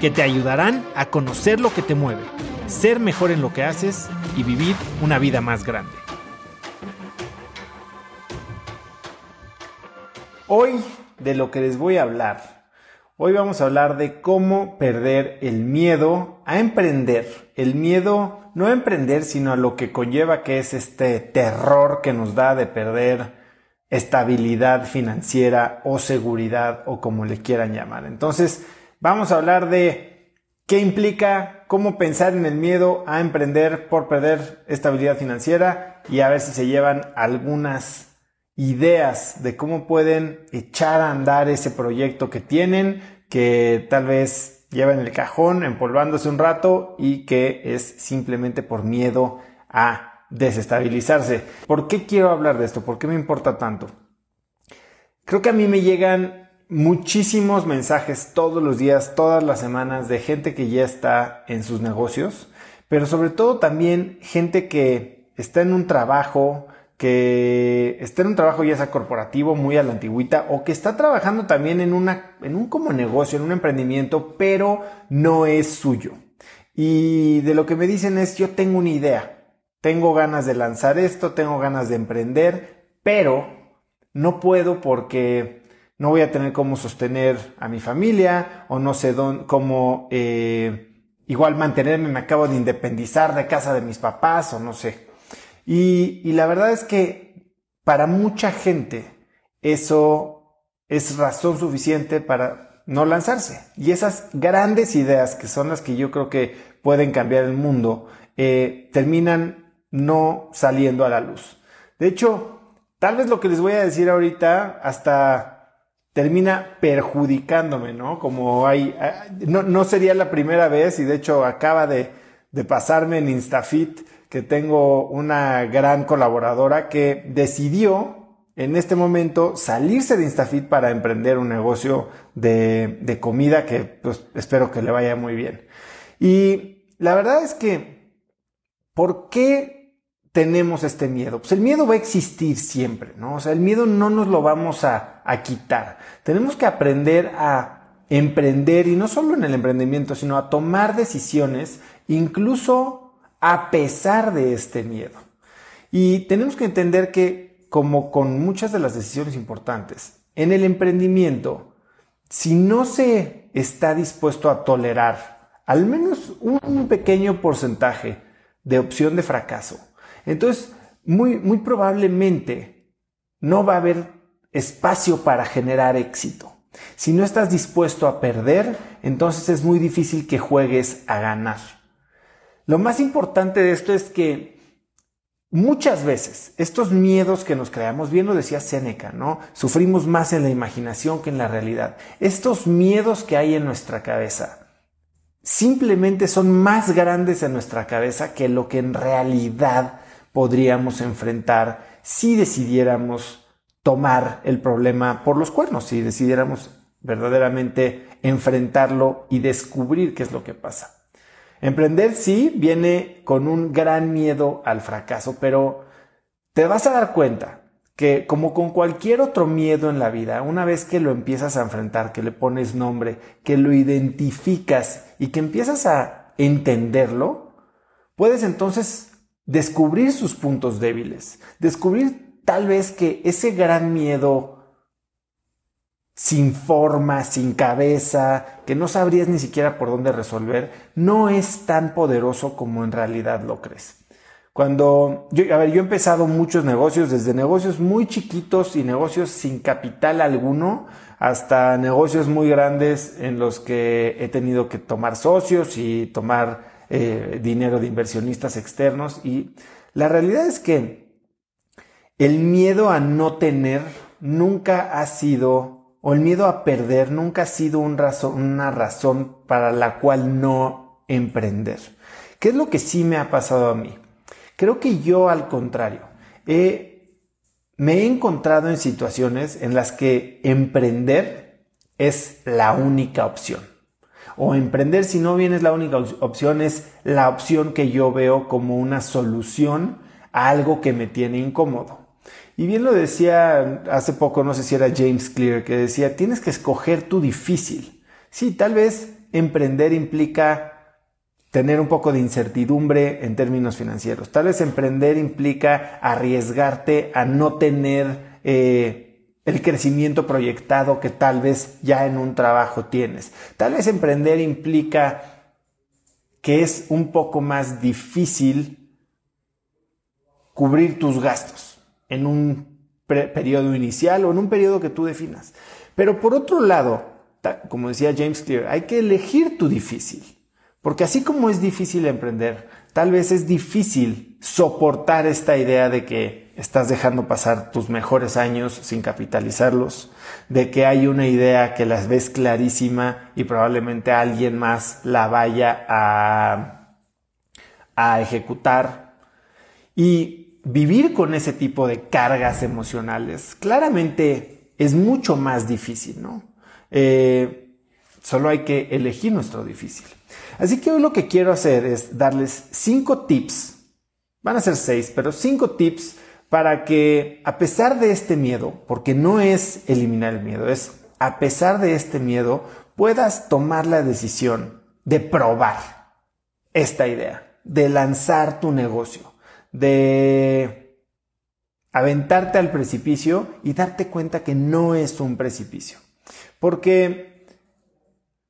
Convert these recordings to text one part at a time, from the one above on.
que te ayudarán a conocer lo que te mueve, ser mejor en lo que haces y vivir una vida más grande. Hoy de lo que les voy a hablar, hoy vamos a hablar de cómo perder el miedo a emprender. El miedo no a emprender, sino a lo que conlleva que es este terror que nos da de perder estabilidad financiera o seguridad o como le quieran llamar. Entonces, vamos a hablar de qué implica, cómo pensar en el miedo a emprender por perder estabilidad financiera y a ver si se llevan algunas ideas de cómo pueden echar a andar ese proyecto que tienen, que tal vez llevan en el cajón empolvándose un rato y que es simplemente por miedo a desestabilizarse. ¿Por qué quiero hablar de esto? ¿Por qué me importa tanto? Creo que a mí me llegan muchísimos mensajes todos los días, todas las semanas de gente que ya está en sus negocios, pero sobre todo también gente que está en un trabajo, que está en un trabajo ya sea corporativo, muy a la antigüita, o que está trabajando también en, una, en un como negocio, en un emprendimiento, pero no es suyo. Y de lo que me dicen es, yo tengo una idea, tengo ganas de lanzar esto, tengo ganas de emprender, pero no puedo porque no voy a tener cómo sostener a mi familia o no sé cómo eh, igual mantenerme, me acabo de independizar de casa de mis papás o no sé. Y, y la verdad es que para mucha gente eso es razón suficiente para no lanzarse. Y esas grandes ideas que son las que yo creo que pueden cambiar el mundo, eh, terminan no saliendo a la luz. De hecho, tal vez lo que les voy a decir ahorita hasta termina perjudicándome, ¿no? Como hay, ah, no, no sería la primera vez y de hecho acaba de, de pasarme en Instafit que tengo una gran colaboradora que decidió en este momento salirse de Instafit para emprender un negocio de, de comida que pues, espero que le vaya muy bien. Y la verdad es que, ¿por qué tenemos este miedo? Pues el miedo va a existir siempre, ¿no? O sea, el miedo no nos lo vamos a, a quitar. Tenemos que aprender a emprender y no solo en el emprendimiento, sino a tomar decisiones incluso a pesar de este miedo. Y tenemos que entender que, como con muchas de las decisiones importantes, en el emprendimiento, si no se está dispuesto a tolerar al menos un pequeño porcentaje de opción de fracaso, entonces, muy, muy probablemente no va a haber espacio para generar éxito. Si no estás dispuesto a perder, entonces es muy difícil que juegues a ganar. Lo más importante de esto es que muchas veces estos miedos que nos creamos, bien lo decía Séneca, ¿no? Sufrimos más en la imaginación que en la realidad. Estos miedos que hay en nuestra cabeza simplemente son más grandes en nuestra cabeza que lo que en realidad podríamos enfrentar si decidiéramos tomar el problema por los cuernos, si decidiéramos verdaderamente enfrentarlo y descubrir qué es lo que pasa. Emprender sí viene con un gran miedo al fracaso, pero te vas a dar cuenta que como con cualquier otro miedo en la vida, una vez que lo empiezas a enfrentar, que le pones nombre, que lo identificas y que empiezas a entenderlo, puedes entonces descubrir sus puntos débiles, descubrir tal vez que ese gran miedo sin forma, sin cabeza, que no sabrías ni siquiera por dónde resolver, no es tan poderoso como en realidad lo crees. Cuando yo, a ver, yo he empezado muchos negocios, desde negocios muy chiquitos y negocios sin capital alguno, hasta negocios muy grandes en los que he tenido que tomar socios y tomar eh, dinero de inversionistas externos y la realidad es que el miedo a no tener nunca ha sido, o el miedo a perder nunca ha sido una razón para la cual no emprender. ¿Qué ¿Qué es lo que sí me ha pasado a mí? Creo que yo al contrario, me he encontrado en situaciones en las que emprender es la única opción. O emprender si no bien es la única opción, es la opción que yo veo como una solución a algo que me tiene incómodo. Y bien lo decía hace poco, no sé si era James Clear, que decía, tienes que escoger tu difícil. Sí, tal vez emprender implica tener un poco de incertidumbre en términos financieros. Tal vez emprender implica arriesgarte a no tener eh, el crecimiento proyectado que tal vez ya en un trabajo tienes. Tal vez emprender implica que es un poco más difícil cubrir tus gastos en un periodo inicial o en un periodo que tú definas. Pero por otro lado, como decía James Clear, hay que elegir tu difícil. Porque así como es difícil emprender, tal vez es difícil soportar esta idea de que estás dejando pasar tus mejores años sin capitalizarlos, de que hay una idea que las ves clarísima y probablemente alguien más la vaya a, a ejecutar. Y vivir con ese tipo de cargas emocionales claramente es mucho más difícil, ¿no? Eh, solo hay que elegir nuestro difícil. Así que hoy lo que quiero hacer es darles cinco tips, van a ser seis, pero cinco tips para que a pesar de este miedo, porque no es eliminar el miedo, es a pesar de este miedo, puedas tomar la decisión de probar esta idea, de lanzar tu negocio, de aventarte al precipicio y darte cuenta que no es un precipicio. Porque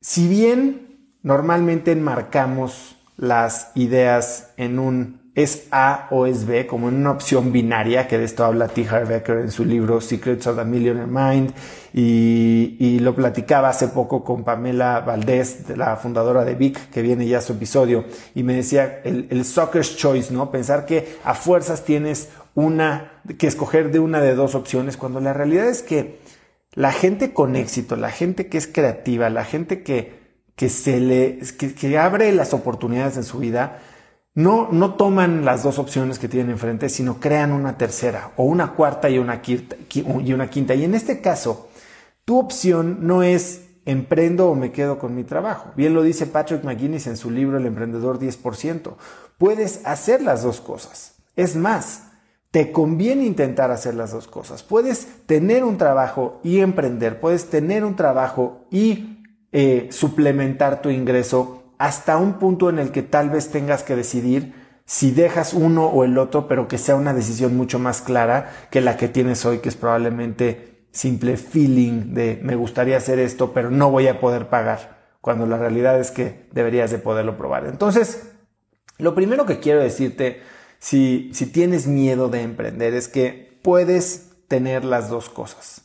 si bien Normalmente enmarcamos las ideas en un es A o es B, como en una opción binaria, que de esto habla T. Harv Becker en su libro Secrets of the Millionaire Mind, y, lo platicaba hace poco con Pamela Valdés, la fundadora de Vic, que viene ya su episodio, y me decía el, el soccer's choice, ¿no? Pensar que a fuerzas tienes una, que escoger de una de dos opciones, cuando la realidad es que la gente con éxito, la gente que es creativa, la gente que que se le, que, abre las oportunidades en su vida, no, no toman las dos opciones que tienen enfrente, sino crean una tercera o una cuarta y una quinta, y una quinta. Y en este caso, tu opción no es emprendo o me quedo con mi trabajo. Bien lo dice Patrick McGuinness en su libro El emprendedor 10%. Puedes hacer las dos cosas. Es más, te conviene intentar hacer las dos cosas. Puedes tener un trabajo y emprender. Puedes tener un trabajo y eh, suplementar tu ingreso hasta un punto en el que tal vez tengas que decidir si dejas uno o el otro, pero que sea una decisión mucho más clara que la que tienes hoy, que es probablemente simple feeling de me gustaría hacer esto, pero no voy a poder pagar, cuando la realidad es que deberías de poderlo probar. Entonces, lo primero que quiero decirte, si, si tienes miedo de emprender, es que puedes tener las dos cosas.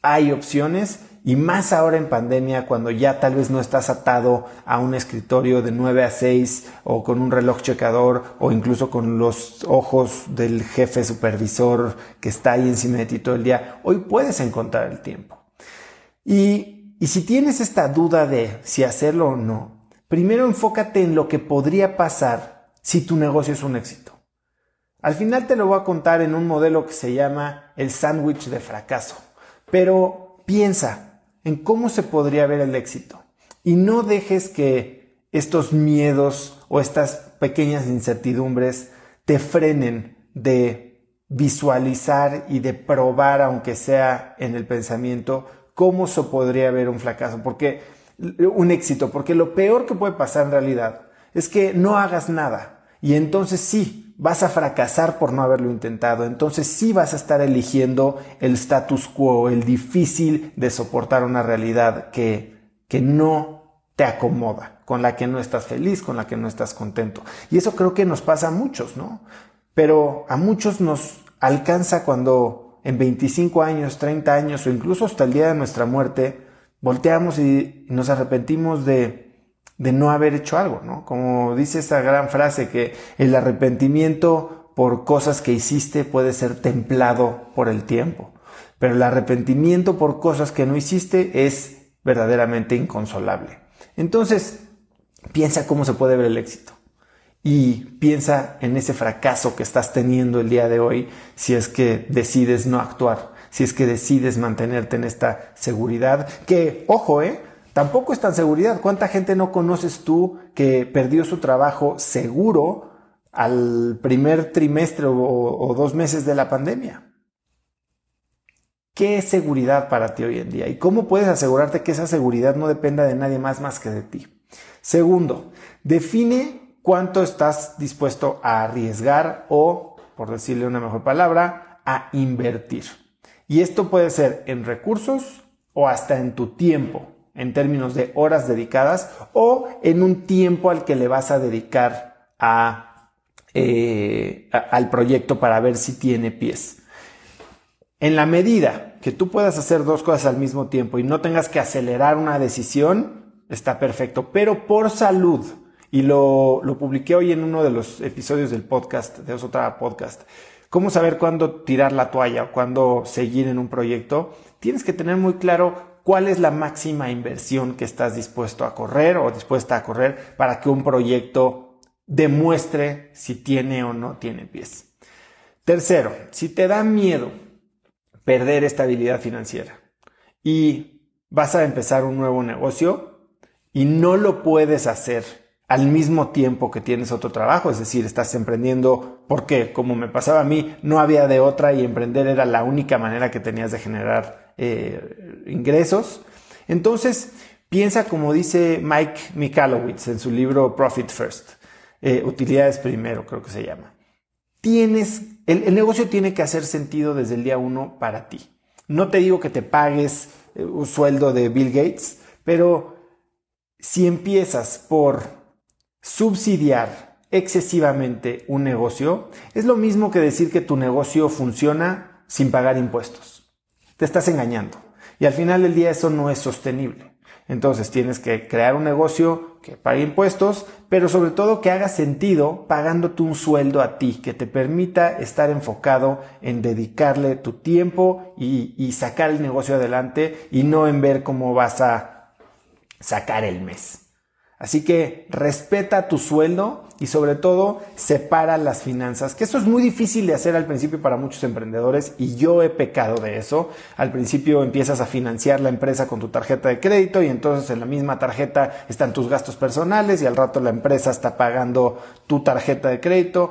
Hay opciones y más ahora en pandemia, cuando ya tal vez no estás atado a un escritorio de 9 a 6 o con un reloj checador o incluso con los ojos del jefe supervisor que está ahí encima de ti todo el día, hoy puedes encontrar el tiempo. Y, y si tienes esta duda de si hacerlo o no, primero enfócate en lo que podría pasar si tu negocio es un éxito. Al final te lo voy a contar en un modelo que se llama el sándwich de fracaso. Pero piensa, en cómo se podría ver el éxito. Y no dejes que estos miedos o estas pequeñas incertidumbres te frenen de visualizar y de probar, aunque sea en el pensamiento, cómo se podría ver un fracaso, porque un éxito, porque lo peor que puede pasar en realidad es que no hagas nada. Y entonces sí, vas a fracasar por no haberlo intentado. Entonces sí vas a estar eligiendo el status quo, el difícil de soportar una realidad que, que no te acomoda, con la que no estás feliz, con la que no estás contento. Y eso creo que nos pasa a muchos, ¿no? Pero a muchos nos alcanza cuando en 25 años, 30 años o incluso hasta el día de nuestra muerte, volteamos y nos arrepentimos de de no haber hecho algo, ¿no? Como dice esa gran frase que el arrepentimiento por cosas que hiciste puede ser templado por el tiempo, pero el arrepentimiento por cosas que no hiciste es verdaderamente inconsolable. Entonces, piensa cómo se puede ver el éxito. y piensa en ese fracaso que estás teniendo el día de hoy si es que decides no actuar, si es que decides mantenerte en esta seguridad, que, ojo, eh, tampoco es tan seguridad. ¿Cuánta gente no conoces tú que perdió su trabajo seguro al primer trimestre o, dos meses de la pandemia? ¿Qué es seguridad para ti hoy en día? ¿Y cómo puedes asegurarte que esa seguridad no dependa de nadie más más que de ti? Segundo, define cuánto estás dispuesto a arriesgar o, por decirle una mejor palabra, a invertir. Y esto puede ser en recursos o hasta en tu tiempo, en términos de horas dedicadas o en un tiempo al que le vas a dedicar eh, al proyecto para ver si tiene pies. En la medida que tú puedas hacer dos cosas al mismo tiempo y no tengas que acelerar una decisión, está perfecto. Pero por salud, y lo, lo publiqué hoy en uno de los episodios del podcast, de Osotra Podcast, cómo saber cuándo tirar la toalla, cuándo seguir en un proyecto, tienes que tener muy claro cuál es la máxima inversión que estás dispuesto a correr o dispuesta a correr para que un proyecto demuestre si tiene o no tiene pies. Tercero, si te da miedo perder estabilidad financiera y vas a empezar un nuevo negocio y no lo puedes hacer al mismo tiempo que tienes otro trabajo, es decir, estás emprendiendo porque, como me pasaba a mí, no había de otra y emprender era la única manera que tenías de generar eh, ingresos. Entonces, piensa como dice Mike Michalowicz en su libro Profit First, eh, utilidades primero, creo que se llama tienes, el, negocio tiene que hacer sentido desde el día uno para ti. No te digo que te pagues eh, un sueldo de Bill Gates, pero si empiezas por subsidiar excesivamente un negocio, es lo mismo que decir que tu negocio funciona sin pagar impuestos. Te estás engañando. Y al final del día eso no es sostenible. Entonces tienes que crear un negocio que pague impuestos, pero sobre todo que haga sentido pagándote un sueldo a ti, que te permita estar enfocado en dedicarle tu tiempo y, sacar el negocio adelante y no en ver cómo vas a sacar el mes. Así que respeta tu sueldo y sobre todo separa las finanzas, que eso es muy difícil de hacer al principio para muchos emprendedores y yo he pecado de eso. Al principio empiezas a financiar la empresa con tu tarjeta de crédito y entonces en la misma tarjeta están tus gastos personales y al rato la empresa está pagando tu tarjeta de crédito.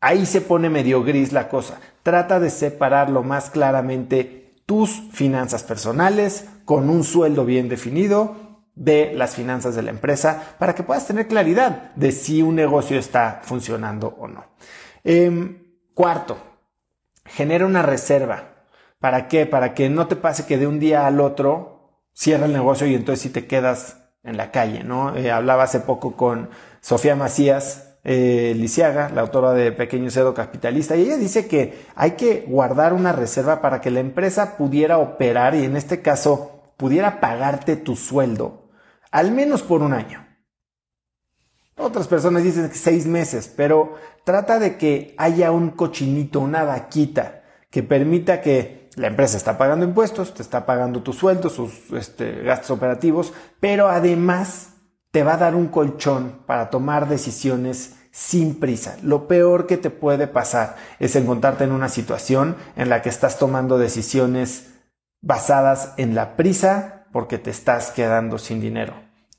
Ahí se pone medio gris la cosa. Trata de separar lo más claramente tus finanzas personales con un sueldo bien definido de las finanzas de la empresa para que puedas tener claridad de si un negocio está funcionando o no. Em, cuarto, genera una reserva. ¿Para qué? Para que no te pase que de un día al otro cierra el negocio y entonces si te quedas en la calle, ¿no? Eh, hablaba hace poco con Sofía Macías, eh, Lisiaga, la autora de Pequeño Cedo Capitalista, y ella dice que hay que guardar una reserva para que la empresa pudiera operar y en este caso pudiera pagarte tu sueldo al menos por un año. Otras personas dicen que seis meses, pero trata de que haya un cochinito, una vaquita, que permita que la empresa está pagando impuestos, te está pagando tu sueldo, sus este, gastos operativos, pero además te va a dar un colchón para tomar decisiones sin prisa. Lo peor que te puede pasar es encontrarte en una situación en la que estás tomando decisiones basadas en la prisa porque te estás quedando sin dinero.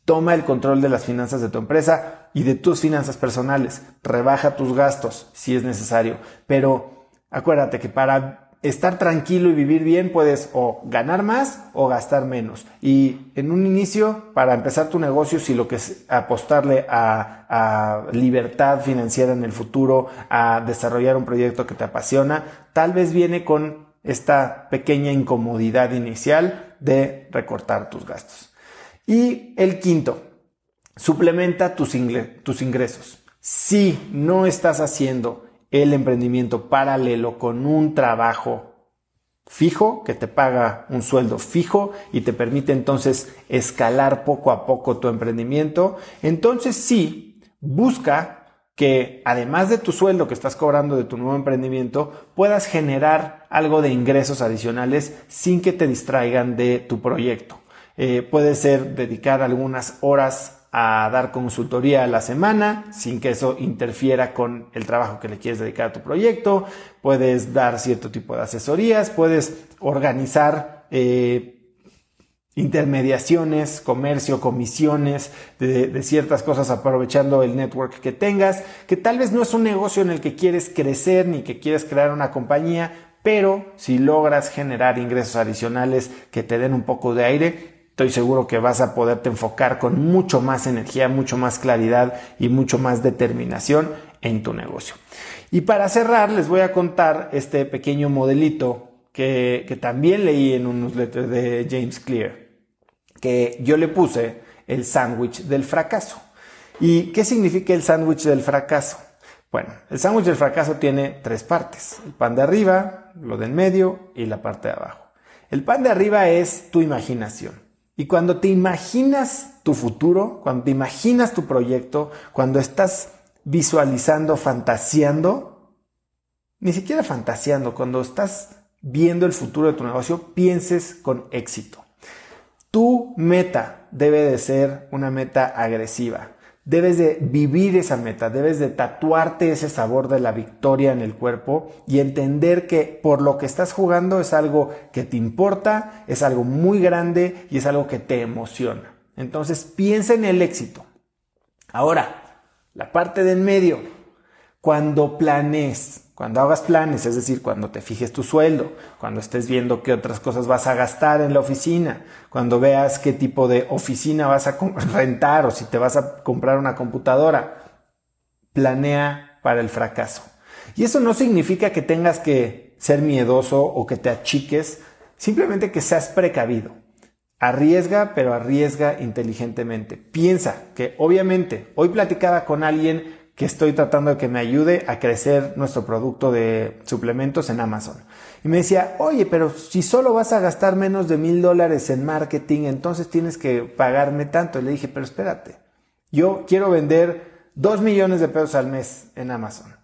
Toma el control de las finanzas de tu empresa y de tus finanzas personales. Rebaja tus gastos si es necesario. Pero acuérdate que para estar tranquilo y vivir bien puedes o ganar más o gastar menos. Y en un inicio, para empezar tu negocio, si lo que es apostarle a, a, libertad financiera en el futuro, a desarrollar un proyecto que te apasiona, tal vez viene con esta pequeña incomodidad inicial de recortar tus gastos. Y el quinto, suplementa tus, tus ingresos. Si no estás haciendo el emprendimiento paralelo con un trabajo fijo que te paga un sueldo fijo y te permite entonces escalar poco a poco tu emprendimiento, entonces sí, busca que además de tu sueldo que estás cobrando de tu nuevo emprendimiento, puedas generar algo de ingresos adicionales sin que te distraigan de tu proyecto. Eh, puede ser dedicar algunas horas a dar consultoría a la semana sin que eso interfiera con el trabajo que le quieres dedicar a tu proyecto. Puedes dar cierto tipo de asesorías, puedes organizar eh, intermediaciones, comercio, comisiones de, ciertas cosas aprovechando el network que tengas, que tal vez no es un negocio en el que quieres crecer ni que quieres crear una compañía, pero si logras generar ingresos adicionales que te den un poco de aire, estoy seguro que vas a poderte enfocar con mucho más energía, mucho más claridad y mucho más determinación en tu negocio. Y para cerrar, les voy a contar este pequeño modelito que, que también leí en un newsletter de James Clear, que yo le puse el sándwich del fracaso. ¿Y qué significa el sándwich del fracaso? Bueno, el sándwich del fracaso tiene tres partes. El pan de arriba, lo del medio y la parte de abajo. El pan de arriba es tu imaginación. Y cuando te imaginas tu futuro, cuando te imaginas tu proyecto, cuando estás visualizando, fantaseando, ni siquiera fantaseando, cuando estás viendo el futuro de tu negocio, pienses con éxito. Tu meta debe de ser una meta agresiva. Debes de vivir esa meta, debes de tatuarte ese sabor de la victoria en el cuerpo y entender que por lo que estás jugando es algo que te importa, es algo muy grande y es algo que te emociona. Entonces piensa en el éxito. Ahora, la parte del medio, cuando planees, cuando hagas planes, es decir, cuando te fijes tu sueldo, cuando estés viendo qué otras cosas vas a gastar en la oficina, cuando veas qué tipo de oficina vas a rentar o si te vas a comprar una computadora, planea para el fracaso. Y eso no significa que tengas que ser miedoso o que te achiques, simplemente que seas precavido. Arriesga, pero arriesga inteligentemente. Piensa que obviamente hoy platicaba con alguien que estoy tratando de que me ayude a crecer nuestro producto de suplementos en Amazon. Y me decía, oye, pero si solo vas a gastar menos de mil dólares en marketing, entonces tienes que pagarme tanto. Y le dije, pero espérate, yo quiero vender dos millones de pesos al mes en Amazon.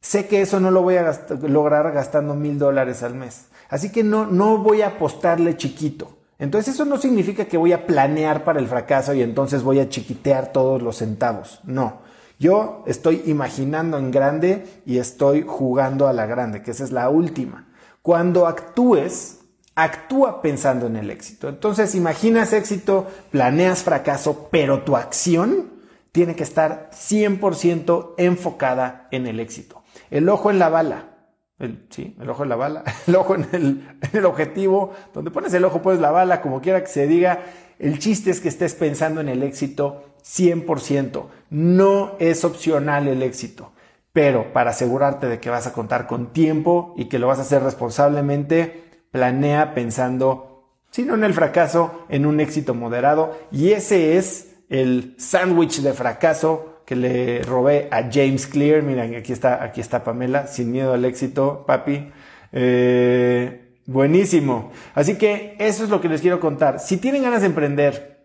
Sé que eso no lo voy a lograr gastando mil dólares al mes. Así que no, no voy a apostarle chiquito. Entonces eso no significa que voy a planear para el fracaso y entonces voy a chiquitear todos los centavos. No. Yo estoy imaginando en grande y estoy jugando a la grande, que esa es la última. Cuando actúes, actúa pensando en el éxito. Entonces, imaginas éxito, planeas fracaso, pero tu acción tiene que estar 100% enfocada en el éxito. El ojo en la bala. El, sí, el ojo en la bala, el ojo en el, en el objetivo, donde pones el ojo pones la bala, como quiera que se diga, el chiste es que estés pensando en el éxito 100%. No es opcional el éxito, pero para asegurarte de que vas a contar con tiempo y que lo vas a hacer responsablemente, planea pensando, si no en el fracaso, en un éxito moderado. Y ese es el sándwich de fracaso que le robé a James Clear. Miren, aquí está, aquí está Pamela, sin miedo al éxito, papi. Eh, buenísimo. Así que eso es lo que les quiero contar. Si tienen ganas de emprender,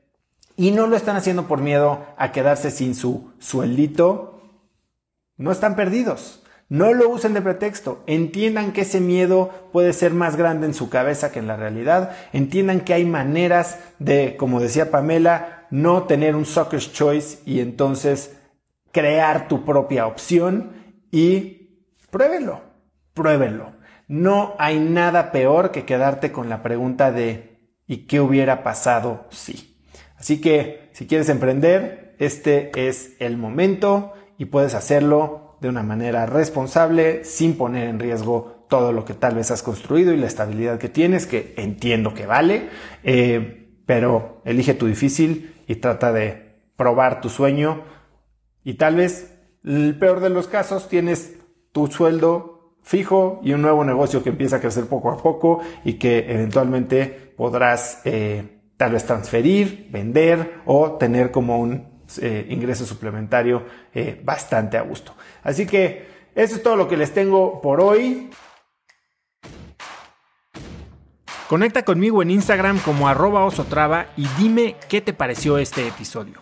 y no lo están haciendo por miedo a quedarse sin su sueldito, no están perdidos. No lo usen de pretexto. Entiendan que ese miedo puede ser más grande en su cabeza que en la realidad. Entiendan que hay maneras de, como decía Pamela, no tener un sucker's choice y entonces crear tu propia opción y pruébenlo, pruébenlo. No hay nada peor que quedarte con la pregunta de ¿y qué hubiera pasado si? Así que si quieres emprender, este es el momento y puedes hacerlo de una manera responsable sin poner en riesgo todo lo que tal vez has construido y la estabilidad que tienes, que entiendo que vale, eh, pero elige tu difícil y trata de probar tu sueño. Y tal vez el peor de los casos tienes tu sueldo fijo y un nuevo negocio que empieza a crecer poco a poco y que eventualmente podrás eh, tal vez transferir, vender o tener como un eh, ingreso suplementario eh, bastante a gusto. Así que eso es todo lo que les tengo por hoy. Conecta conmigo en Instagram como arroba osotrava y dime qué te pareció este episodio.